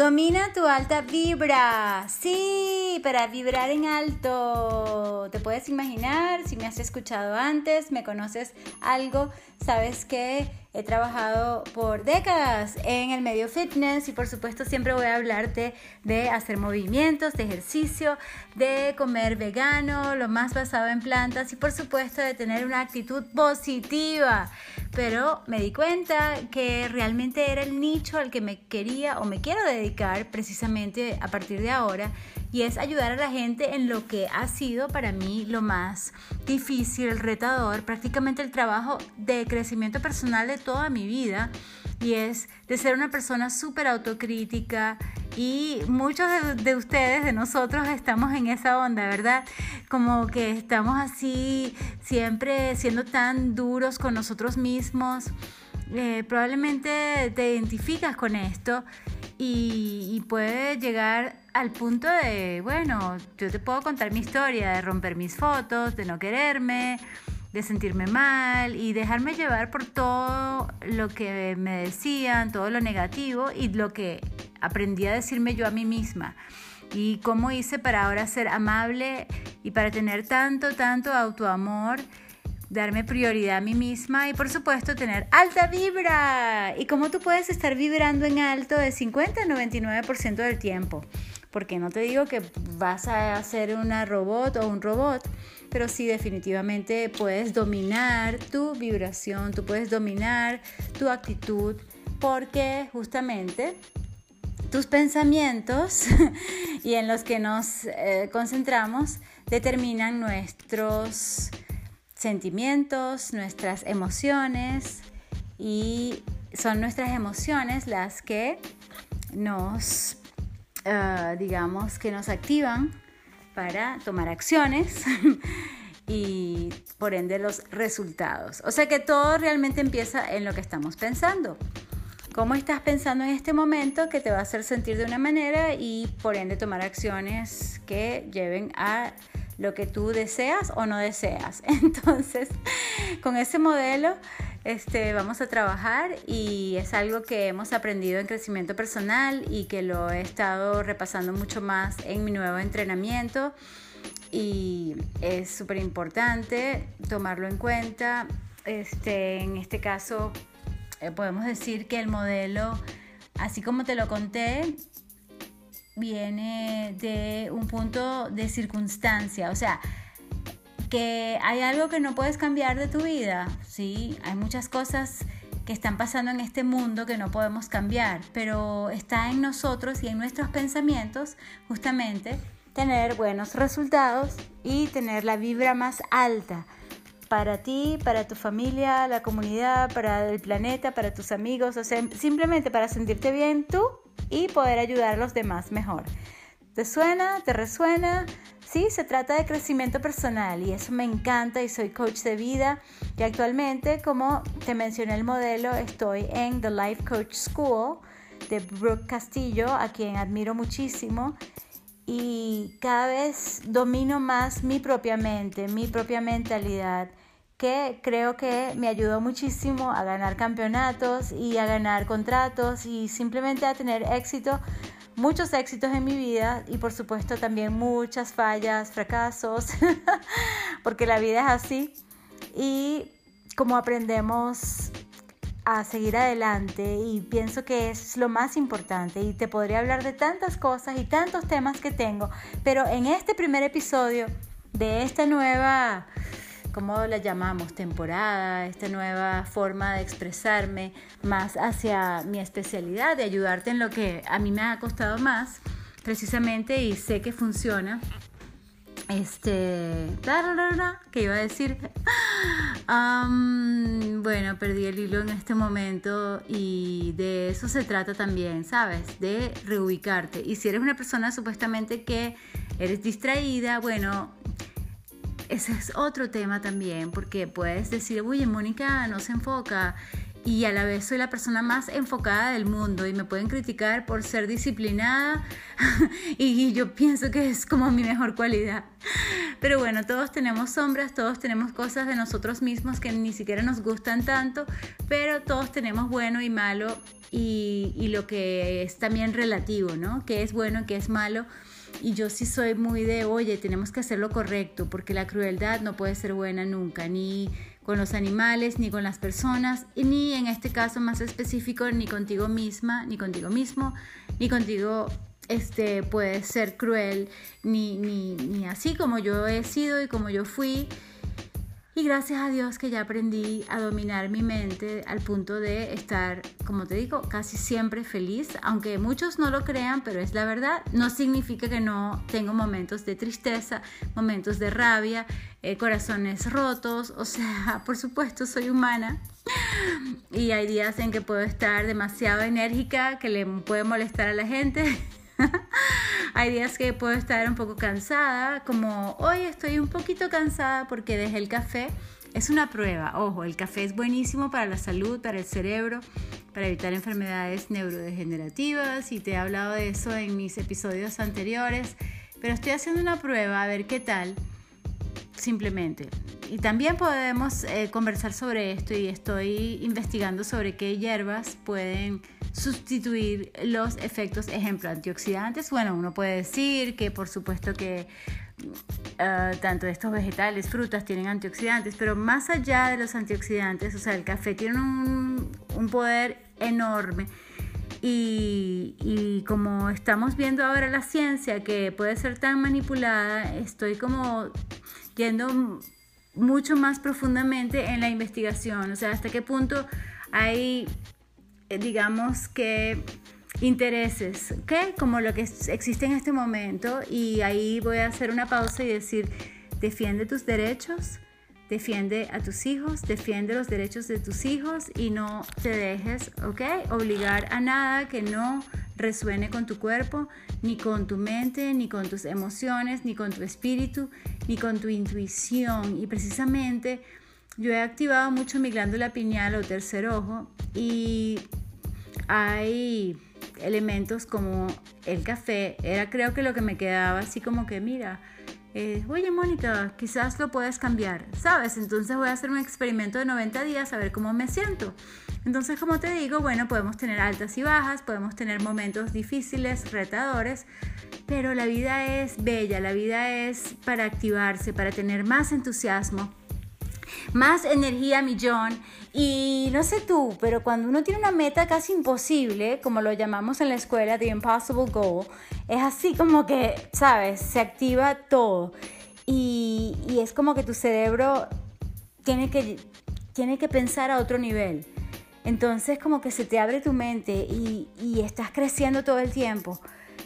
Domina tu alta vibra. Sí, para vibrar en alto. Te puedes imaginar, si me has escuchado antes, me conoces algo, sabes que he trabajado por décadas en el medio fitness y por supuesto siempre voy a hablarte de hacer movimientos, de ejercicio, de comer vegano, lo más basado en plantas y por supuesto de tener una actitud positiva. Pero me di cuenta que realmente era el nicho al que me quería o me quiero dedicar precisamente a partir de ahora y es ayudar a la gente en lo que ha sido para mí lo más difícil, el retador, prácticamente el trabajo de crecimiento personal de toda mi vida y es de ser una persona súper autocrítica y muchos de, ustedes, de nosotros, estamos en esa onda, ¿verdad? Como que estamos así siempre siendo tan duros con nosotros mismos. Eh, probablemente te identificas con esto y, puede llegar al punto de, bueno, yo te puedo contar mi historia, de romper mis fotos, de no quererme, de sentirme mal y dejarme llevar por todo lo que me decían, todo lo negativo y lo que aprendí a decirme yo a mí misma. Y cómo hice para ahora ser amable y para tener tanto, tanto autoamor darme prioridad a mí misma y por supuesto tener alta vibra. Y cómo tú puedes estar vibrando en alto de 50 a 99% del tiempo. Porque no te digo que vas a ser una robot o un robot, pero sí definitivamente puedes dominar tu vibración, tú puedes dominar tu actitud, porque justamente tus pensamientos y en los que nos eh, concentramos determinan nuestros sentimientos, nuestras emociones y son nuestras emociones las que nos, ah, digamos, que nos activan para tomar acciones y por ende los resultados. O sea que todo realmente empieza en lo que estamos pensando. ¿Cómo estás pensando en este momento que te va a hacer sentir de una manera y por ende tomar acciones que lleven a lo que tú deseas o no deseas. Entonces, con ese modelo este, vamos a trabajar y es algo que hemos aprendido en crecimiento personal y que lo he estado repasando mucho más en mi nuevo entrenamiento y es súper importante tomarlo en cuenta. Este, en este caso, eh, podemos decir que el modelo, así como te lo conté, viene de un punto de circunstancia, o sea, que hay algo que no puedes cambiar de tu vida, ¿sí? Hay muchas cosas que están pasando en este mundo que no podemos cambiar, pero está en nosotros y en nuestros pensamientos justamente tener buenos resultados y tener la vibra más alta para ti, para tu familia, la comunidad, para el planeta, para tus amigos, o sea, simplemente para sentirte bien tú y poder ayudar a los demás mejor. ¿Te suena? ¿Te resuena? Sí, se trata de crecimiento personal y eso me encanta y soy coach de vida y actualmente, como te mencioné el modelo, estoy en The Life Coach School de Brooke Castillo, a quien admiro muchísimo y cada vez domino más mi propia mente, mi propia mentalidad que creo que me ayudó muchísimo a ganar campeonatos y a ganar contratos y simplemente a tener éxito, muchos éxitos en mi vida y por supuesto también muchas fallas, fracasos, porque la vida es así. Y como aprendemos a seguir adelante y pienso que es lo más importante y te podría hablar de tantas cosas y tantos temas que tengo, pero en este primer episodio de esta nueva ¿cómo la llamamos? Temporada, esta nueva forma de expresarme más hacia mi especialidad, de ayudarte en lo que a mí me ha costado más, precisamente, y sé que funciona. Este, ¿qué iba a decir? bueno, perdí el hilo en este momento y de eso se trata también, ¿sabes? De reubicarte. Y si eres una persona supuestamente que eres distraída, bueno, ese es otro tema también, porque puedes decir, oye, Mónica no se enfoca y a la vez soy la persona más enfocada del mundo y me pueden criticar por ser disciplinada y yo pienso que es como mi mejor cualidad. Pero bueno, todos tenemos sombras, todos tenemos cosas de nosotros mismos que ni siquiera nos gustan tanto, pero todos tenemos bueno y malo y, y lo que es también relativo, ¿no? Que es bueno, que es malo. Y yo sí soy muy de, oye, tenemos que hacer lo correcto, porque la crueldad no puede ser buena nunca, ni con los animales, ni con las personas, ni en este caso más específico, ni contigo misma, ni contigo mismo, ni contigo este, puede ser cruel, ni, ni, ni así como yo he sido y como yo fui. Y gracias a Dios que ya aprendí a dominar mi mente al punto de estar, como te digo, casi siempre feliz, aunque muchos no lo crean, pero es la verdad. No significa que no tengo momentos de tristeza, momentos de rabia, eh, corazones rotos, o sea, por supuesto soy humana. Y hay días en que puedo estar demasiado enérgica, que le puede molestar a la gente. Hay días que puedo estar un poco cansada, como hoy estoy un poquito cansada porque dejé el café. Es una prueba, ojo, el café es buenísimo para la salud, para el cerebro, para evitar enfermedades neurodegenerativas y te he hablado de eso en mis episodios anteriores, pero estoy haciendo una prueba a ver qué tal, simplemente. Y también podemos eh, conversar sobre esto y estoy investigando sobre qué hierbas pueden sustituir los efectos, ejemplo, antioxidantes. Bueno, uno puede decir que por supuesto que uh, tanto estos vegetales, frutas tienen antioxidantes, pero más allá de los antioxidantes, o sea, el café tiene un, un poder enorme. Y, y, como estamos viendo ahora la ciencia que puede ser tan manipulada, estoy como yendo mucho más profundamente en la investigación, o sea, hasta qué punto hay eh, digamos que intereses, ¿ok? Como lo que existe en este momento y ahí voy a hacer una pausa y decir, defiende tus derechos, defiende a tus hijos, defiende los derechos de tus hijos y no te dejes, ¿ok? Obligar a nada que no resuene con tu cuerpo, ni con tu mente, ni con tus emociones, ni con tu espíritu, ni con tu intuición. Y precisamente yo he activado mucho mi glándula pineal o tercer ojo y hay elementos como el café, era creo que lo que me quedaba así como que, mira, eh, oye Mónica, quizás lo puedes cambiar, ¿sabes? Entonces voy a hacer un experimento de 90 días a ver cómo me siento. Entonces, como te digo, bueno, podemos tener altas y bajas, podemos tener momentos difíciles, retadores, pero la vida es bella, la vida es para activarse, para tener más entusiasmo, más energía millón. Y no sé tú, pero cuando uno tiene una meta casi imposible, como lo llamamos en la escuela, The Impossible Goal, es así como que, ¿sabes? Se activa todo. Y, es como que tu cerebro tiene que, tiene que pensar a otro nivel. Entonces como que se te abre tu mente y, y estás creciendo todo el tiempo.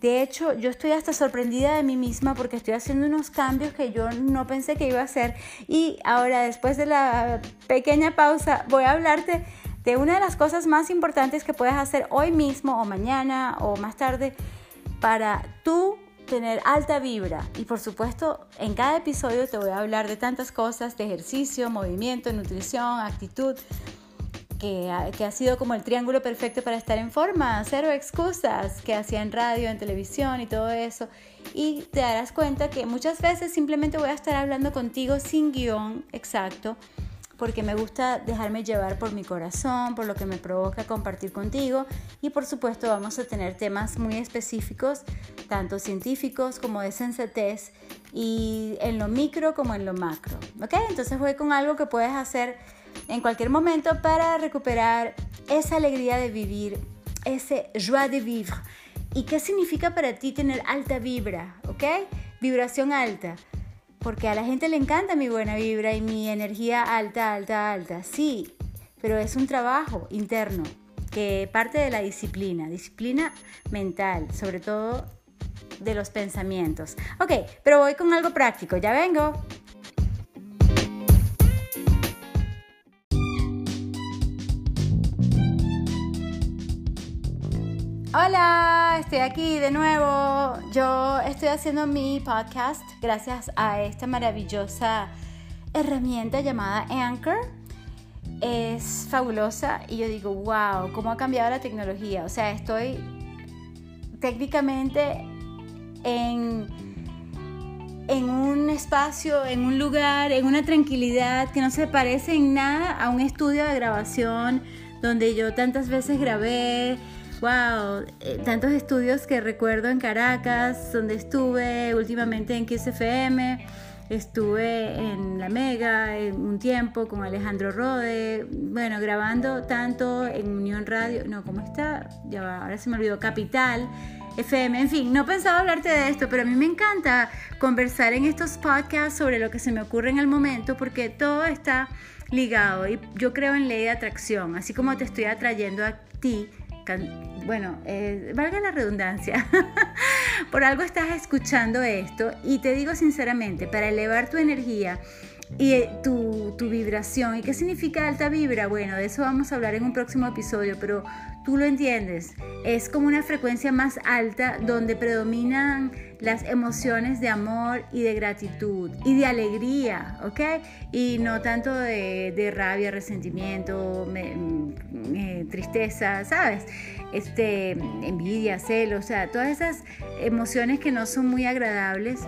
De hecho, yo estoy hasta sorprendida de mí misma porque estoy haciendo unos cambios que yo no pensé que iba a hacer. Y ahora, después de la pequeña pausa, voy a hablarte de una de las cosas más importantes que puedes hacer hoy mismo o mañana o más tarde para tú tener alta vibra. Y por supuesto, en cada episodio te voy a hablar de tantas cosas, de ejercicio, movimiento, nutrición, actitud que ha, sido como el triángulo perfecto para estar en forma, cero excusas que hacía en radio, en televisión y todo eso. Y te darás cuenta que muchas veces simplemente voy a estar hablando contigo sin guion exacto, porque me gusta dejarme llevar por mi corazón, por lo que me provoca compartir contigo. Y por supuesto vamos a tener temas muy específicos, tanto científicos como de sensatez, y en lo micro como en lo macro. ¿Ok? Entonces voy con algo que puedes hacer en cualquier momento para recuperar esa alegría de vivir, ese joie de vivre. ¿Y qué significa para ti tener alta vibra? ¿Ok? Vibración alta. Porque a la gente le encanta mi buena vibra y mi energía alta, alta, alta. Sí, pero es un trabajo interno que parte de la disciplina, disciplina mental, sobre todo de los pensamientos. Ok, pero voy con algo práctico, ya vengo. Hola, estoy aquí de nuevo. Yo estoy haciendo mi podcast gracias a esta maravillosa herramienta llamada Anchor. es fabulosa y yo digo, wow, cómo ha cambiado la tecnología. O sea, estoy técnicamente en, en un espacio, en un lugar, en una tranquilidad que no se parece en nada a un estudio de grabación donde yo tantas veces grabé. Wow, eh, tantos estudios que recuerdo en Caracas, donde estuve últimamente en XFM Estuve en La Mega en un tiempo con Alejandro Rode, bueno, grabando tanto en Unión Radio, no, ¿cómo está? Ya va, ahora se me olvidó, Capital, FM, en fin, no pensaba hablarte de esto, pero a mí me encanta conversar en estos podcasts sobre lo que se me ocurre en el momento porque todo está ligado y yo creo en ley de atracción, así como te estoy atrayendo a ti bueno, eh, valga la redundancia, por algo estás escuchando esto y te digo sinceramente, para elevar tu energía y eh, tu, tu, vibración. ¿Y qué significa alta vibra? Bueno, de eso vamos a hablar en un próximo episodio, pero tú lo entiendes. Es como una frecuencia más alta donde predominan las emociones de amor y de gratitud y de alegría, ¿ok? Y no tanto de, de rabia, resentimiento, mm, eh, tristeza, ¿sabes? Este, envidia, celos, o sea, todas esas emociones que no son muy agradables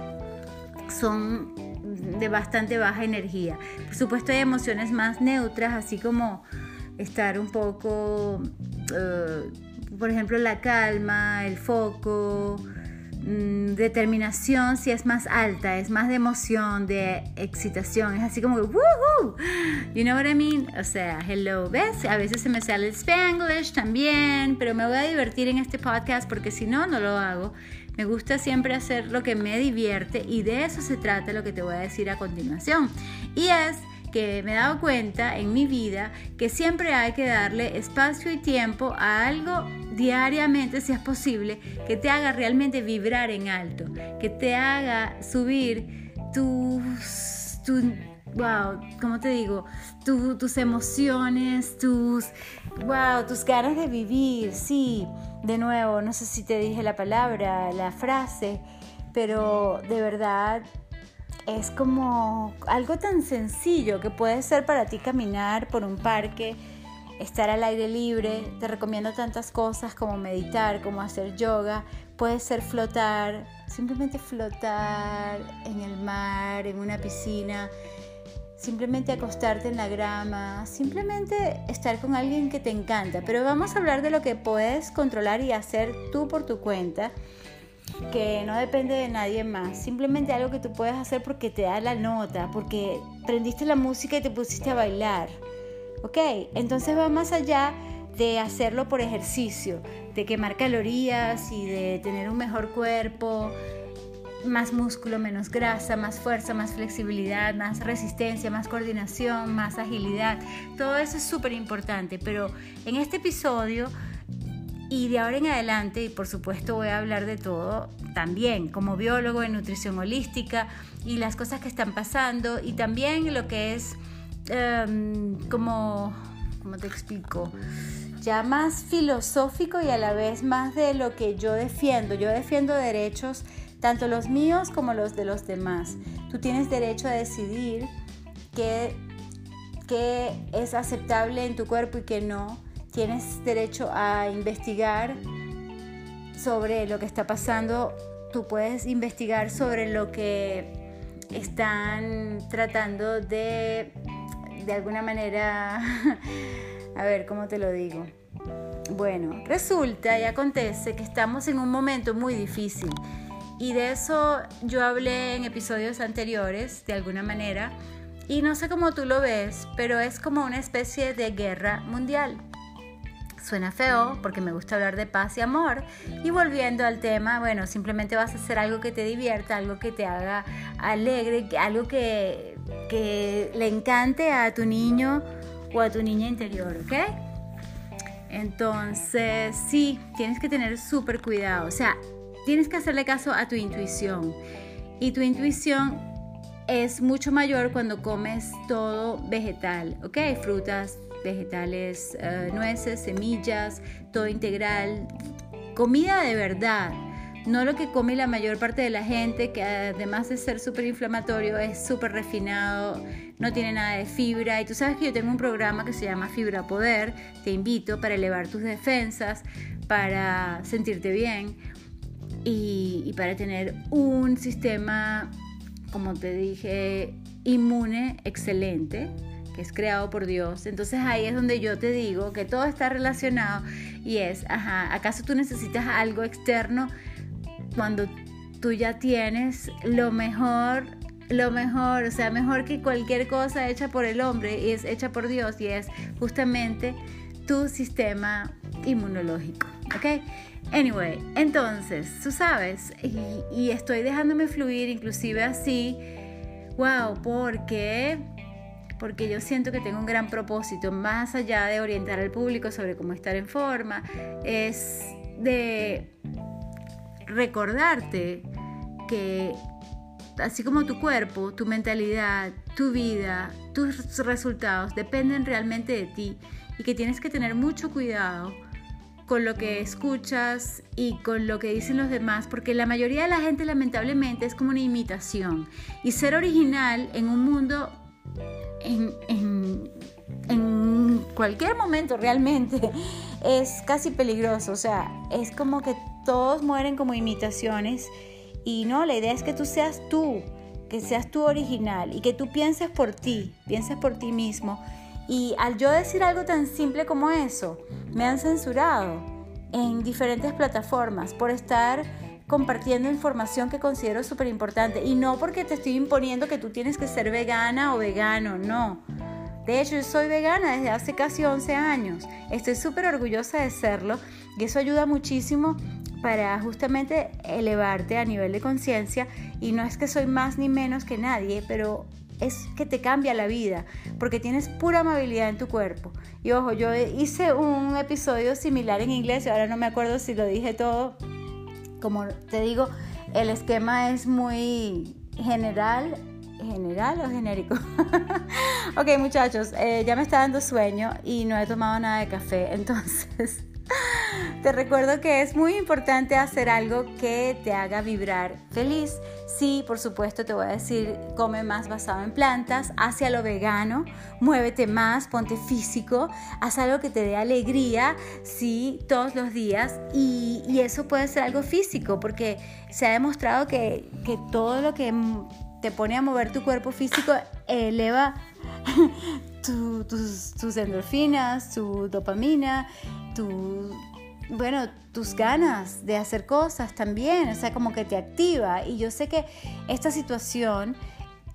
son de bastante baja energía. Por supuesto hay emociones más neutras, así como estar un poco, eh, por ejemplo, la calma, el foco, mm, determinación si es más alta, es más de emoción, de excitación, es así como que woohoo, you know what I mean? O sea, hello, ¿ves? A veces se me sale el spanglish también, pero me voy a divertir en este podcast porque si no, no lo hago. Me gusta siempre hacer lo que me divierte y de eso se trata lo que te voy a decir a continuación. Y es que me he dado cuenta en mi vida que siempre hay que darle espacio y tiempo a algo diariamente, si es posible, que te haga realmente vibrar en alto, que te haga subir tus, wow, ¿cómo te digo? tus emociones, tus, wow, tus ganas de vivir, sí. De nuevo, no sé si te dije la palabra, la frase, pero de verdad es como algo tan sencillo que puede ser para ti caminar por un parque, estar al aire libre. Te recomiendo tantas cosas como meditar, como hacer yoga. Puede ser flotar, simplemente flotar en el mar, en una piscina simplemente acostarte en la grama, simplemente estar con alguien que te encanta. Pero vamos a hablar de lo que puedes controlar y hacer tú por tu cuenta, que no depende de nadie más. Simplemente algo que tú puedes hacer porque te da la nota, porque prendiste la música y te pusiste a bailar. ¿Ok? Entonces va más allá de hacerlo por ejercicio, de quemar calorías y de tener un mejor cuerpo más músculo, menos grasa, más fuerza, más flexibilidad, más resistencia, más coordinación, más agilidad. Todo eso es súper importante, pero en este episodio y de ahora en adelante, y por supuesto voy a hablar de todo, también como biólogo en nutrición holística y las cosas que están pasando y también lo que es em, como, ¿cómo te explico? Ya más filosófico y a la vez más de lo que yo defiendo. Yo defiendo derechos tanto los míos como los de los demás. Tú tienes derecho a decidir qué, qué es aceptable en tu cuerpo y qué no. Tienes derecho a investigar sobre lo que está pasando. Tú puedes investigar sobre lo que están tratando de, de alguna manera, a ver, ¿cómo te lo digo? Bueno, resulta y acontece que estamos en un momento muy difícil y de eso yo hablé en episodios anteriores, de alguna manera, y no sé cómo tú lo ves, pero es como una especie de guerra mundial. Suena feo porque me gusta hablar de paz y amor. Y volviendo al tema, bueno, simplemente vas a hacer algo que te divierta, algo que te haga alegre, algo que, que le encante a tu niño o a tu niña interior, ¿ok? Entonces, sí, tienes que tener súper cuidado. O sea, tienes que hacerle caso a tu intuición. Y tu intuición es mucho mayor cuando comes todo vegetal, ¿ok? Frutas, vegetales, eh, nueces, semillas, todo integral, comida de verdad. no lo que come la mayor parte de la gente, que además de ser súper inflamatorio, es súper refinado, no tiene nada de fibra. Y tú sabes que yo tengo un programa que se llama Fibra Poder, te invito para elevar tus defensas, para sentirte bien y, y para tener un sistema, como te dije, inmune excelente es creado por Dios. Entonces ahí es donde yo te digo que todo está relacionado y es, ajá, ¿acaso tú necesitas algo externo cuando tú ya tienes lo mejor, lo mejor, o sea, mejor que cualquier cosa hecha por el hombre y es hecha por Dios y es justamente tu sistema inmunológico, ¿ok? Anyway, entonces, tú sabes, y estoy dejándome fluir inclusive así, wow, porque porque yo siento que tengo un gran propósito, más allá de orientar al público sobre cómo estar en forma, es de recordarte que así como tu cuerpo, tu mentalidad, tu vida, tus resultados dependen realmente de ti y que tienes que tener mucho cuidado con lo que escuchas y con lo que dicen los demás, porque la mayoría de la gente lamentablemente es como una imitación. Y ser original en un mundo en, cualquier momento realmente es casi peligroso. O sea, es como que todos mueren como imitaciones y no, la idea es que tú seas tú, que seas tú original y que tú pienses por ti, pienses por ti mismo. Y al yo decir algo tan simple como eso, me han censurado en diferentes plataformas por estar compartiendo información que considero súper importante. Y no porque te estoy imponiendo que tú tienes que ser vegana o vegano, no. De hecho, yo soy vegana desde hace casi 11 años. Estoy súper orgullosa de serlo y eso ayuda muchísimo para justamente elevarte a nivel de conciencia. Y no es que soy más ni menos que nadie, pero es que te cambia la vida porque tienes pura amabilidad en tu cuerpo. Y ojo, yo hice un episodio similar en inglés y ahora no me acuerdo si lo dije todo como te digo, el esquema es muy general, general o genérico. ok muchachos, eh, ya me está dando sueño y no he tomado nada de café, entonces te recuerdo que es muy importante hacer algo que te haga vibrar feliz. Sí, por supuesto, te voy a decir, come más basado en plantas, hacia lo vegano, muévete más, ponte físico, haz algo que te dé alegría, sí, todos los días. Y, eso puede ser algo físico, porque se ha demostrado que, todo lo que te pone a mover tu cuerpo físico eleva tus, tus endorfinas, tu dopamina, tu bueno, tus ganas de hacer cosas también, o sea, como que te activa. Y yo sé que esta situación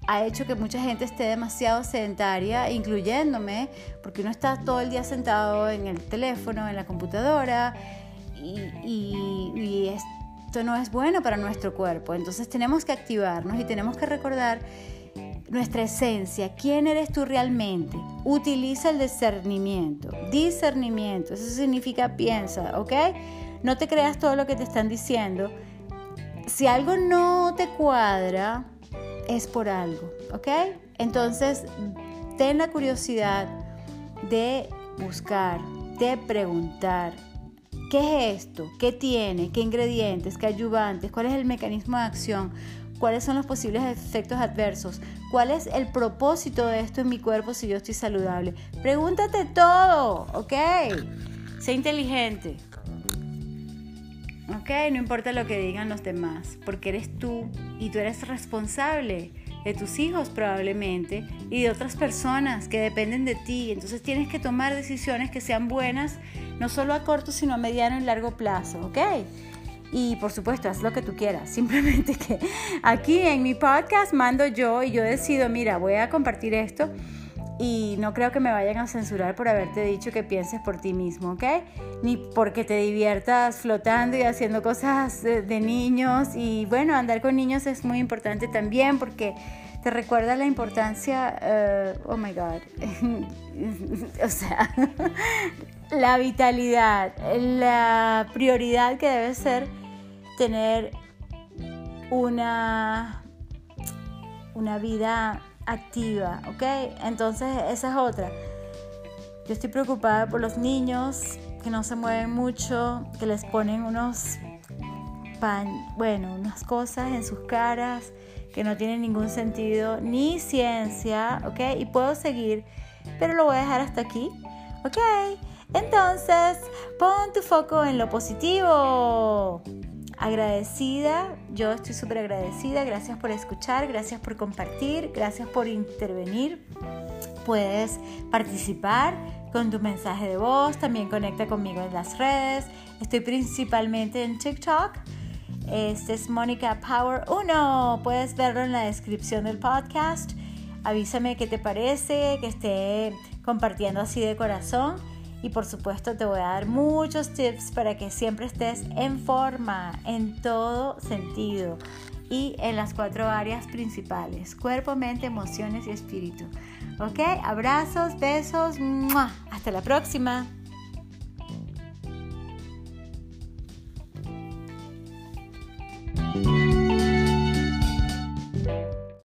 ha hecho que mucha gente esté demasiado sedentaria, incluyéndome, porque uno está todo el día sentado en el teléfono, en la computadora, y, esto no es bueno para nuestro cuerpo. Entonces tenemos que activarnos y tenemos que recordar nuestra esencia, quién eres tú realmente. Utiliza el discernimiento, discernimiento, eso significa piensa, ¿ok? No te creas todo lo que te están diciendo. Si algo no te cuadra, es por algo, ¿ok? Entonces, ten la curiosidad de buscar, de preguntar, ¿qué es esto? ¿Qué tiene? ¿Qué ingredientes? ¿Qué ayudantes? ¿Cuál es el mecanismo de acción? Cuáles son los posibles efectos adversos, cuál es el propósito de esto en mi cuerpo si yo estoy saludable. Pregúntate todo, ¿ok? Sé inteligente. ¿Ok? No importa lo que digan los demás, porque eres tú y tú eres responsable de tus hijos probablemente y de otras personas que dependen de ti. Entonces tienes que tomar decisiones que sean buenas, no solo a corto, sino a mediano y largo plazo, ¿ok? Y por supuesto, haz lo que tú quieras. Simplemente que aquí en mi podcast mando yo y yo decido, mira, voy a compartir esto y no creo que me vayan a censurar por haberte dicho que pienses por ti mismo, ¿ok? Ni porque te diviertas flotando y haciendo cosas de, niños. Y bueno, andar con niños es muy importante también porque te recuerda la importancia, eh, oh my God, o sea, la vitalidad, la prioridad que debe ser tener una, una vida activa, ¿ok? Entonces esa es otra. Yo estoy preocupada por los niños que no se mueven mucho, que les ponen unos bueno, unas cosas en sus caras que no tienen ningún sentido ni ciencia, ¿ok? Y puedo seguir, pero lo voy a dejar hasta aquí, ¿ok? Entonces, pon tu foco en lo positivo. Agradecida, yo estoy súper agradecida. Gracias por escuchar, gracias por compartir, gracias por intervenir. Puedes participar con tu mensaje de voz, también conecta conmigo en las redes. Estoy principalmente en TikTok. Este es Mónica Power 1. Puedes verlo en la descripción del podcast. Avísame qué te parece, que esté compartiendo así de corazón. Y por supuesto te voy a dar muchos tips para que siempre estés en forma, en todo sentido y en las cuatro áreas principales, cuerpo, mente, emociones y espíritu. ¿Ok? Abrazos, besos, hasta la próxima.